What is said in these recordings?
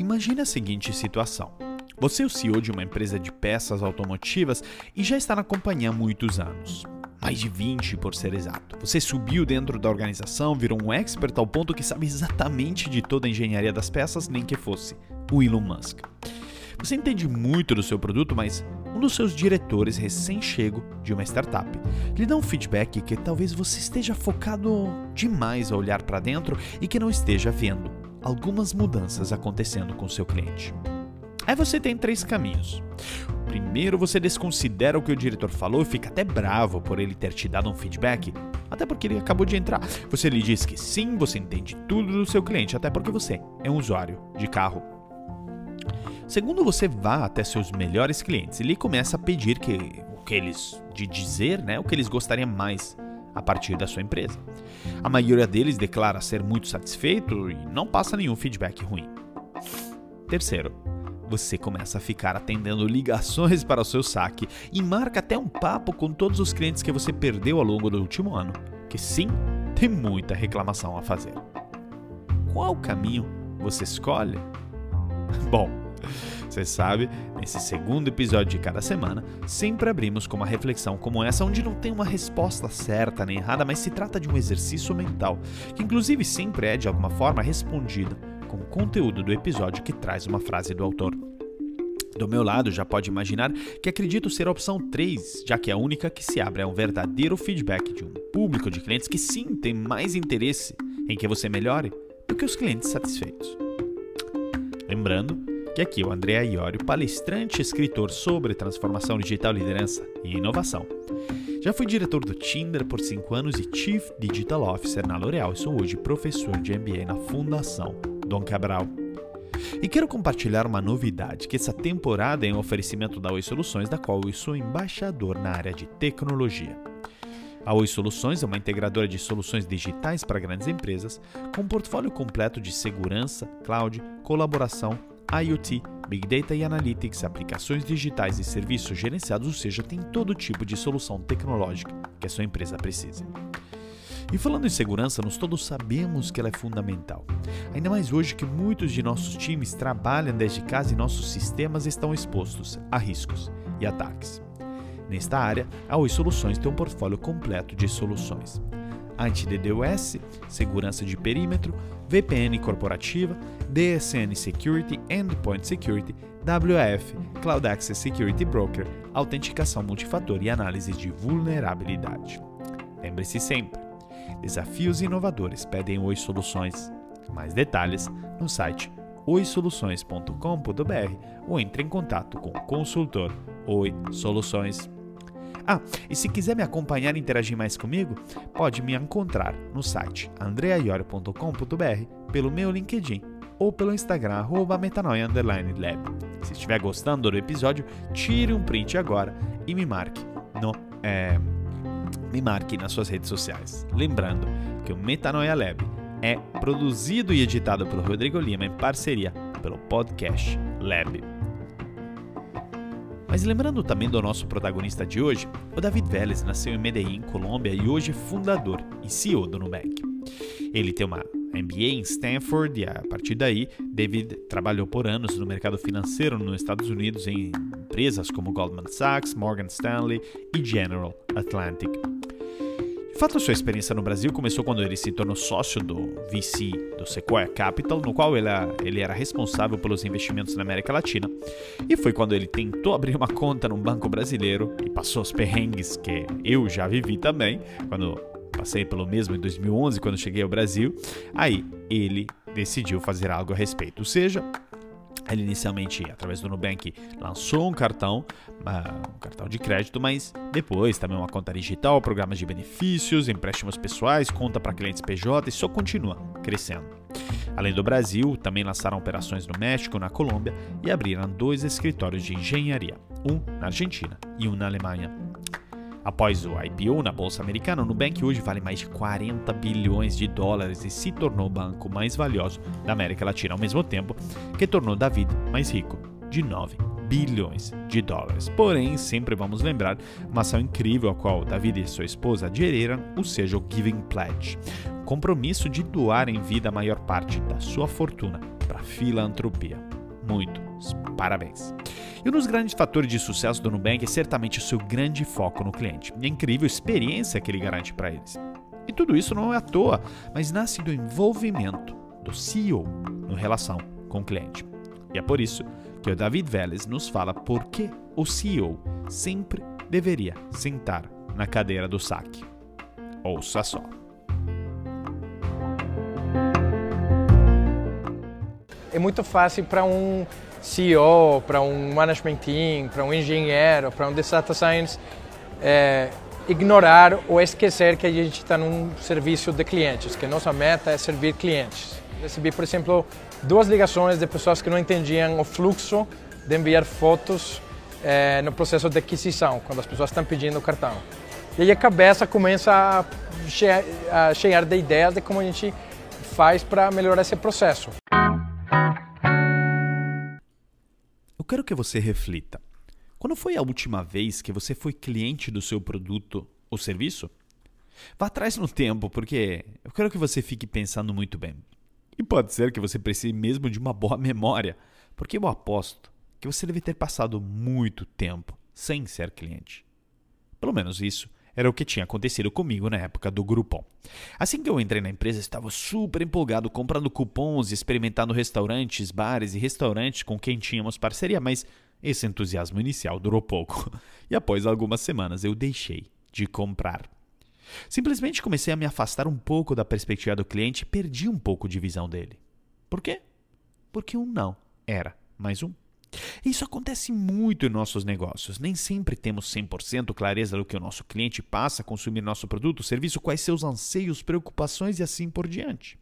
Imagine a seguinte situação. Você é o CEO de uma empresa de peças automotivas e já está na companhia há muitos anos. Mais de 20, por ser exato. Você subiu dentro da organização, virou um expert ao ponto que sabe exatamente de toda a engenharia das peças, nem que fosse o Elon Musk. Você entende muito do seu produto, mas um dos seus diretores recém-chego de uma startup lhe dá um feedback que talvez você esteja focado demais a olhar para dentro e que não esteja vendo algumas mudanças acontecendo com seu cliente. Aí você tem três caminhos. Primeiro, você desconsidera o que o diretor falou e fica até bravo por ele ter te dado um feedback, até porque ele acabou de entrar. Você lhe diz que sim, você entende tudo do seu cliente, até porque você é um usuário de carro. Segundo, você vá até seus melhores clientes e lhe começa a pedir que o que eles de dizer, né, o que eles gostariam mais a partir da sua empresa. A maioria deles declara ser muito satisfeito e não passa nenhum feedback ruim. Terceiro, você começa a ficar atendendo ligações para o seu saque e marca até um papo com todos os clientes que você perdeu ao longo do último ano, que sim, tem muita reclamação a fazer. Qual caminho você escolhe? Bom, você sabe, nesse segundo episódio de cada semana, sempre abrimos com uma reflexão como essa, onde não tem uma resposta certa nem errada, mas se trata de um exercício mental, que inclusive sempre é de alguma forma respondido com o conteúdo do episódio que traz uma frase do autor. Do meu lado, já pode imaginar que acredito ser a opção 3, já que é a única que se abre a um verdadeiro feedback de um público de clientes que sim tem mais interesse em que você melhore do que os clientes satisfeitos. Lembrando aqui é o André Iorio, palestrante e escritor sobre transformação digital, liderança e inovação. Já fui diretor do Tinder por 5 anos e Chief Digital Officer na L'Oréal e sou hoje professor de MBA na Fundação Dom Cabral. E quero compartilhar uma novidade, que essa temporada é um oferecimento da Oi Soluções, da qual eu sou embaixador na área de tecnologia. A Oi Soluções é uma integradora de soluções digitais para grandes empresas, com um portfólio completo de segurança, cloud, colaboração, IoT, Big Data e Analytics, aplicações digitais e serviços gerenciados, ou seja, tem todo tipo de solução tecnológica que a sua empresa precisa. E falando em segurança, nós todos sabemos que ela é fundamental. Ainda mais hoje que muitos de nossos times trabalham desde casa e nossos sistemas estão expostos a riscos e ataques. Nesta área, a Oi Soluções tem um portfólio completo de soluções. Anti-DDoS, segurança de perímetro, VPN corporativa, DSN Security, Endpoint Security, WAF, Cloud Access Security Broker, autenticação multifator e análise de vulnerabilidade. Lembre-se sempre, Desafios inovadores pedem Oi Soluções. Mais detalhes no site oisoluções.com.br ou entre em contato com o consultor Oi Soluções. Ah, e se quiser me acompanhar e interagir mais comigo, pode me encontrar no site andreaiorio.com.br, pelo meu LinkedIn ou pelo Instagram, metanoia_lab. Se estiver gostando do episódio, tire um print agora e me marque no... É, me marque nas suas redes sociais. Lembrando que o Metanoia Lab é produzido e editado pelo Rodrigo Lima em parceria pelo podcast Lab. Mas lembrando também do nosso protagonista de hoje, o David Vélez nasceu em Medellín, Colômbia e hoje é fundador e CEO do Nubank. Ele tem uma MBA em Stanford e a partir daí, David trabalhou por anos no mercado financeiro nos Estados Unidos em empresas como Goldman Sachs, Morgan Stanley e General Atlantic. De fato, sua experiência no Brasil começou quando ele se tornou sócio do VC, do Sequoia Capital, no qual ele ele era responsável pelos investimentos na América Latina. E foi quando ele tentou abrir uma conta num banco brasileiro e passou os perrengues que eu já vivi também, quando passei pelo mesmo em 2011, quando cheguei ao Brasil. Aí ele decidiu fazer algo a respeito. Ou seja, ele inicialmente, através do Nubank, lançou um cartão, um cartão de crédito, mas depois também uma conta digital, programas de benefícios, empréstimos pessoais, conta para clientes PJ e só continua crescendo. Além do Brasil, também lançaram operações no México, na Colômbia e abriram dois escritórios de engenharia, um na Argentina e um na Alemanha. Após o IPO na bolsa americana, o Nubank hoje vale mais de 40 bilhões de dólares e se tornou o banco mais valioso da América Latina, ao mesmo tempo que tornou David mais rico, de 9 bilhões de dólares. Porém, sempre vamos lembrar uma ação incrível a qual David e sua esposa aderiram, ou seja, o Giving Pledge, compromisso de doar em vida a maior parte da sua fortuna para filantropia. Muitos parabéns. E um dos grandes fatores de sucesso do Nubank é certamente o seu grande foco no cliente e a incrível experiência que ele garante para eles. E tudo isso não é à toa, mas nasce do envolvimento do CEO no relação com o cliente. E é por isso que o David Vélez nos fala por que o CEO sempre deveria sentar na cadeira do saque. Ouça só. É muito fácil para um CEO, para um management team, para um engenheiro, para um data science é, ignorar ou esquecer que a gente está num serviço de clientes, que nossa meta é servir clientes. Recebi, por exemplo, duas ligações de pessoas que não entendiam o fluxo de enviar fotos é, no processo de aquisição, quando as pessoas estão pedindo o cartão. E aí a cabeça começa a cheia, a cheia de ideias de como a gente faz para melhorar esse processo. Quero que você reflita. Quando foi a última vez que você foi cliente do seu produto ou serviço? Vá atrás no tempo, porque eu quero que você fique pensando muito bem. E pode ser que você precise mesmo de uma boa memória, porque eu aposto que você deve ter passado muito tempo sem ser cliente. Pelo menos isso era o que tinha acontecido comigo na época do Groupon. Assim que eu entrei na empresa, estava super empolgado comprando cupons, experimentando restaurantes, bares e restaurantes com quem tínhamos parceria, mas esse entusiasmo inicial durou pouco. E após algumas semanas eu deixei de comprar. Simplesmente comecei a me afastar um pouco da perspectiva do cliente e perdi um pouco de visão dele. Por quê? Porque um não era mais um. Isso acontece muito em nossos negócios. Nem sempre temos 100% clareza do que o nosso cliente passa a consumir nosso produto, serviço, quais seus anseios, preocupações e assim por diante.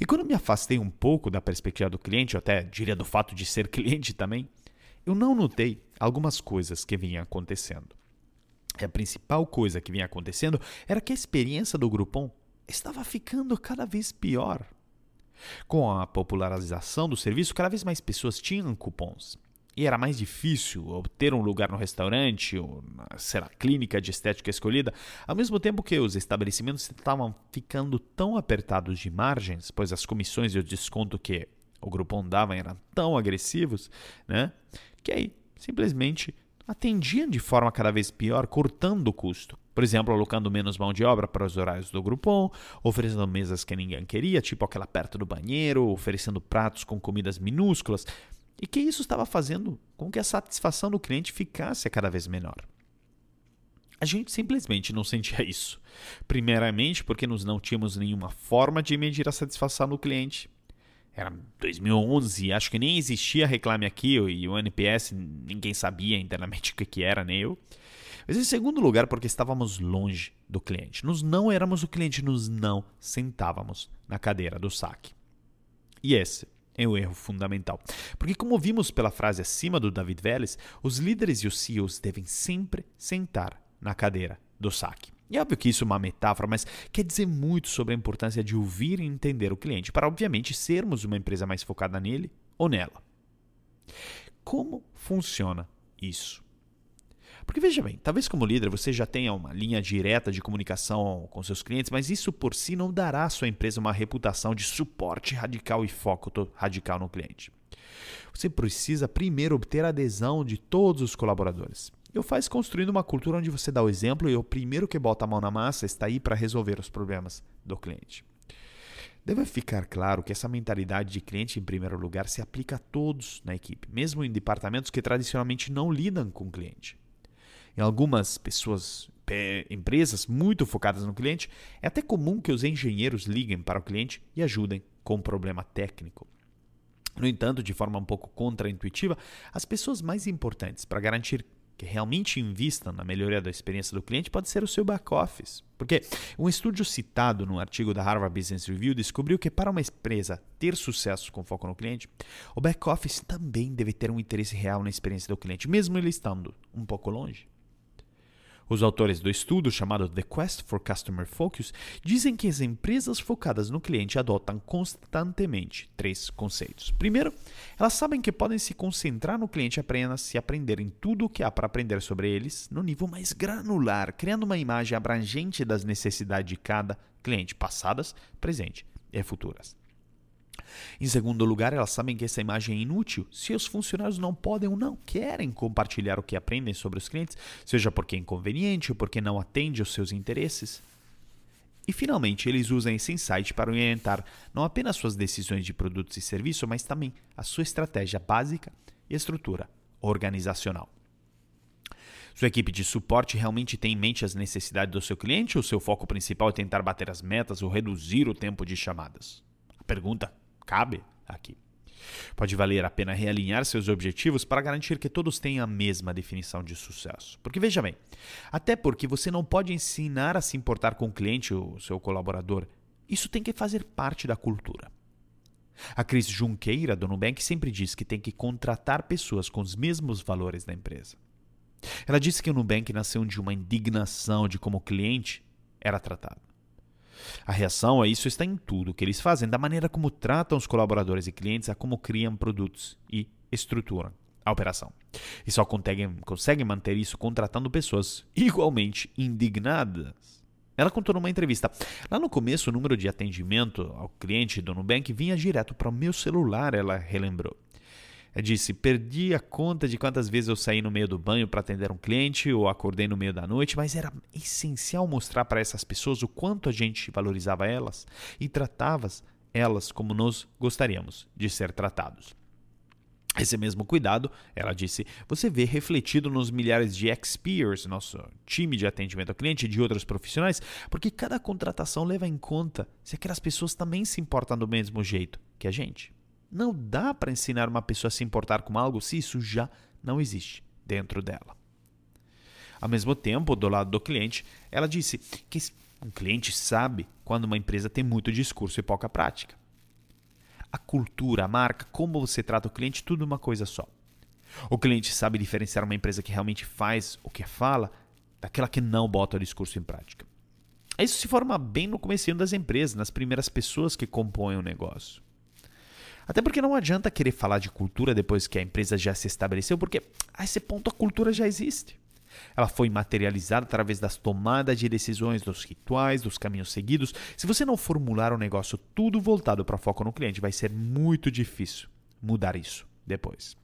E quando me afastei um pouco da perspectiva do cliente, ou até diria do fato de ser cliente também, eu não notei algumas coisas que vinham acontecendo. E a principal coisa que vinha acontecendo era que a experiência do Groupon estava ficando cada vez pior. Com a popularização do serviço, cada vez mais pessoas tinham cupons. E era mais difícil obter um lugar no restaurante ou na ser a clínica de estética escolhida, ao mesmo tempo que os estabelecimentos estavam ficando tão apertados de margens, pois as comissões e o desconto que o Groupon dava eram tão agressivos, né? Que aí simplesmente atendiam de forma cada vez pior, cortando o custo. Por exemplo, alocando menos mão de obra para os horários do Groupon, oferecendo mesas que ninguém queria, tipo aquela perto do banheiro, oferecendo pratos com comidas minúsculas, e que isso estava fazendo com que a satisfação do cliente ficasse cada vez menor. A gente simplesmente não sentia isso. Primeiramente, porque nós não tínhamos nenhuma forma de medir a satisfação do cliente. Era 2011, acho que nem existia Reclame Aqui e o NPS, ninguém sabia internamente o que era, nem eu. Mas em segundo lugar, porque estávamos longe do cliente. Nós não éramos o cliente, nós não sentávamos na cadeira do saque. E esse é o erro fundamental. Porque, como vimos pela frase acima do David Vélez, os líderes e os CEOs devem sempre sentar na cadeira do saque. E é óbvio que isso é uma metáfora, mas quer dizer muito sobre a importância de ouvir e entender o cliente, para obviamente sermos uma empresa mais focada nele ou nela. Como funciona isso? Porque veja bem, talvez como líder você já tenha uma linha direta de comunicação com seus clientes, mas isso por si não dará à sua empresa uma reputação de suporte radical e foco radical no cliente. Você precisa primeiro obter a adesão de todos os colaboradores. Eu faz construindo uma cultura onde você dá o exemplo e o primeiro que bota a mão na massa está aí para resolver os problemas do cliente. Deve ficar claro que essa mentalidade de cliente em primeiro lugar se aplica a todos na equipe, mesmo em departamentos que tradicionalmente não lidam com o cliente. Em algumas pessoas, empresas muito focadas no cliente, é até comum que os engenheiros liguem para o cliente e ajudem com um problema técnico. No entanto, de forma um pouco contraintuitiva, as pessoas mais importantes para garantir que realmente invistam na melhoria da experiência do cliente pode ser o seu back-office. Porque um estudo citado no artigo da Harvard Business Review descobriu que para uma empresa ter sucesso com foco no cliente, o back-office também deve ter um interesse real na experiência do cliente, mesmo ele estando um pouco longe. Os autores do estudo, chamado The Quest for Customer Focus, dizem que as empresas focadas no cliente adotam constantemente três conceitos. Primeiro, elas sabem que podem se concentrar no cliente apenas se aprenderem tudo o que há para aprender sobre eles no nível mais granular, criando uma imagem abrangente das necessidades de cada cliente, passadas, presente e futuras. Em segundo lugar, elas sabem que essa imagem é inútil se os funcionários não podem ou não querem compartilhar o que aprendem sobre os clientes, seja porque é inconveniente ou porque não atende aos seus interesses. E finalmente, eles usam esse insight para orientar não apenas suas decisões de produtos e serviços, mas também a sua estratégia básica e estrutura organizacional. Sua equipe de suporte realmente tem em mente as necessidades do seu cliente ou seu foco principal é tentar bater as metas ou reduzir o tempo de chamadas? A pergunta cabe aqui. Pode valer a pena realinhar seus objetivos para garantir que todos tenham a mesma definição de sucesso. Porque veja bem, até porque você não pode ensinar a se importar com o cliente ou seu colaborador. Isso tem que fazer parte da cultura. A Cris Junqueira, do Nubank, sempre diz que tem que contratar pessoas com os mesmos valores da empresa. Ela disse que o Nubank nasceu de uma indignação de como o cliente era tratado. A reação a isso está em tudo que eles fazem, da maneira como tratam os colaboradores e clientes, a como criam produtos e estruturam a operação. E só conseguem, conseguem manter isso contratando pessoas igualmente indignadas. Ela contou numa entrevista. Lá no começo, o número de atendimento ao cliente do Nubank vinha direto para o meu celular, ela relembrou. Disse: Perdi a conta de quantas vezes eu saí no meio do banho para atender um cliente ou acordei no meio da noite, mas era essencial mostrar para essas pessoas o quanto a gente valorizava elas e tratava elas como nós gostaríamos de ser tratados. Esse mesmo cuidado, ela disse, você vê refletido nos milhares de XPers, nosso time de atendimento ao cliente e de outros profissionais, porque cada contratação leva em conta se aquelas pessoas também se importam do mesmo jeito que a gente. Não dá para ensinar uma pessoa a se importar com algo se isso já não existe dentro dela. Ao mesmo tempo, do lado do cliente, ela disse que um cliente sabe quando uma empresa tem muito discurso e pouca prática. A cultura, a marca, como você trata o cliente, tudo uma coisa só. O cliente sabe diferenciar uma empresa que realmente faz o que fala daquela que não bota o discurso em prática. Isso se forma bem no começo das empresas, nas primeiras pessoas que compõem o negócio. Até porque não adianta querer falar de cultura depois que a empresa já se estabeleceu, porque a esse ponto a cultura já existe. Ela foi materializada através das tomadas de decisões, dos rituais, dos caminhos seguidos. Se você não formular um negócio tudo voltado para foco no cliente, vai ser muito difícil mudar isso depois.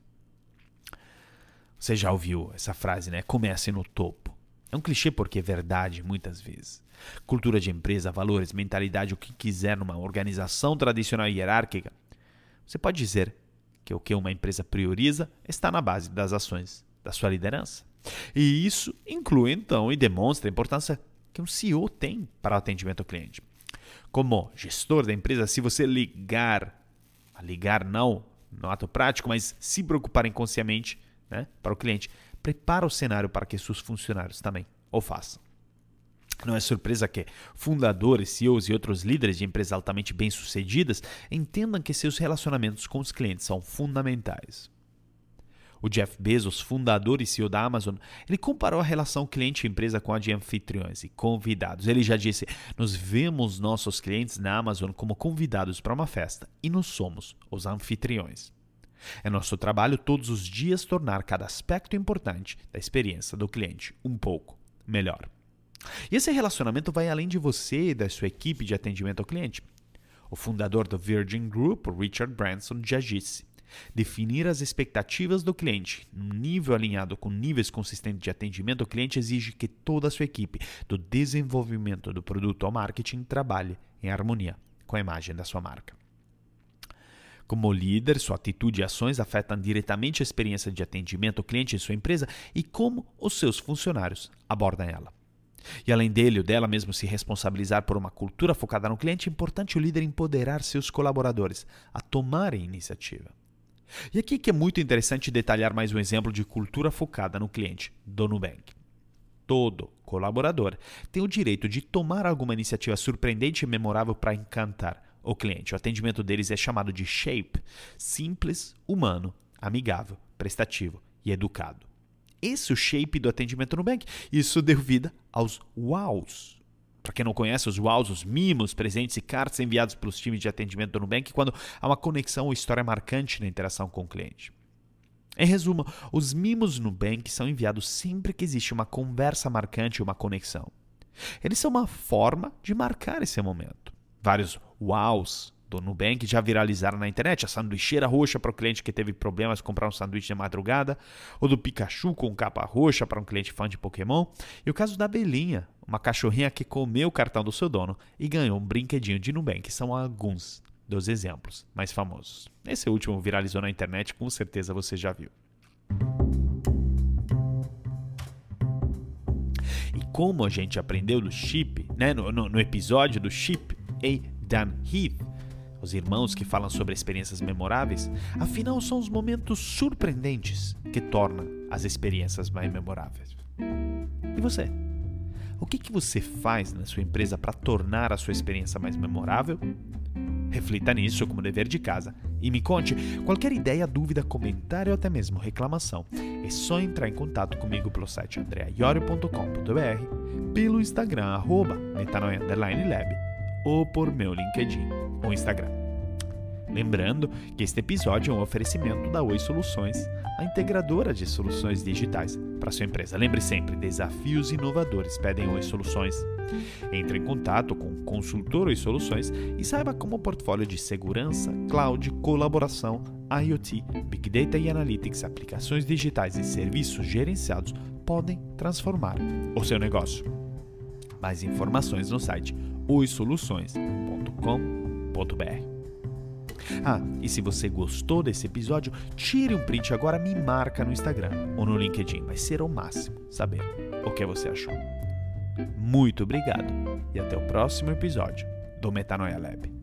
Você já ouviu essa frase, né? Comece no topo. É um clichê porque é verdade muitas vezes. Cultura de empresa, valores, mentalidade, o que quiser numa organização tradicional e hierárquica você pode dizer que o que uma empresa prioriza está na base das ações da sua liderança. E isso inclui então e demonstra a importância que um CEO tem para o atendimento ao cliente. Como gestor da empresa, se você ligar, ligar não no ato prático, mas se preocupar inconscientemente né, para o cliente, prepara o cenário para que seus funcionários também o façam. Não é surpresa que fundadores, CEOs e outros líderes de empresas altamente bem-sucedidas entendam que seus relacionamentos com os clientes são fundamentais. O Jeff Bezos, fundador e CEO da Amazon, ele comparou a relação cliente-empresa com a de anfitriões e convidados. Ele já disse: Nós vemos nossos clientes na Amazon como convidados para uma festa e nós somos os anfitriões. É nosso trabalho todos os dias tornar cada aspecto importante da experiência do cliente um pouco melhor. E esse relacionamento vai além de você e da sua equipe de atendimento ao cliente. O fundador do Virgin Group, Richard Branson, já disse: definir as expectativas do cliente num nível alinhado com níveis consistentes de atendimento ao cliente exige que toda a sua equipe, do desenvolvimento do produto ao marketing, trabalhe em harmonia com a imagem da sua marca. Como líder, sua atitude e ações afetam diretamente a experiência de atendimento ao cliente em sua empresa e como os seus funcionários abordam ela. E além dele ou dela mesmo se responsabilizar por uma cultura focada no cliente, é importante o líder empoderar seus colaboradores a tomarem iniciativa. E aqui que é muito interessante detalhar mais um exemplo de cultura focada no cliente do Nubank. Todo colaborador tem o direito de tomar alguma iniciativa surpreendente e memorável para encantar o cliente. O atendimento deles é chamado de SHAPE simples, humano, amigável, prestativo e educado. Esse é o shape do atendimento no Nubank. Isso deu vida aos wows. Para quem não conhece, os wows, os mimos, presentes e cartas enviados pelos times de atendimento do Nubank quando há uma conexão ou história marcante na interação com o cliente. Em resumo, os mimos Nubank são enviados sempre que existe uma conversa marcante ou uma conexão. Eles são uma forma de marcar esse momento. Vários wows do Nubank já viralizaram na internet. A sanduicheira roxa para o cliente que teve problemas comprar um sanduíche de madrugada. Ou do Pikachu com capa roxa para um cliente fã de Pokémon. E o caso da Belinha, uma cachorrinha que comeu o cartão do seu dono e ganhou um brinquedinho de Nubank. São alguns dos exemplos mais famosos. Esse último viralizou na internet, com certeza você já viu. E como a gente aprendeu do Chip, né, no, no, no episódio do Chip A. Dan Heath, os irmãos que falam sobre experiências memoráveis, afinal são os momentos surpreendentes que tornam as experiências mais memoráveis. E você? O que, que você faz na sua empresa para tornar a sua experiência mais memorável? Reflita nisso como dever de casa e me conte qualquer ideia, dúvida, comentário ou até mesmo reclamação. É só entrar em contato comigo pelo site andreaiorio.com.br, pelo Instagram arroba metanoia_lab ou por meu LinkedIn ou Instagram. Lembrando que este episódio é um oferecimento da Oi Soluções, a integradora de soluções digitais para sua empresa. Lembre sempre, desafios inovadores pedem Oi Soluções. Entre em contato com o consultor Oi Soluções e saiba como o portfólio de segurança, cloud, colaboração, IoT, Big Data e Analytics, aplicações digitais e serviços gerenciados podem transformar o seu negócio. Mais informações no site oisoluções.com.br. Ah, e se você gostou desse episódio, tire um print agora, me marca no Instagram ou no LinkedIn. Vai ser o máximo saber o que você achou. Muito obrigado e até o próximo episódio do Metanoia Lab.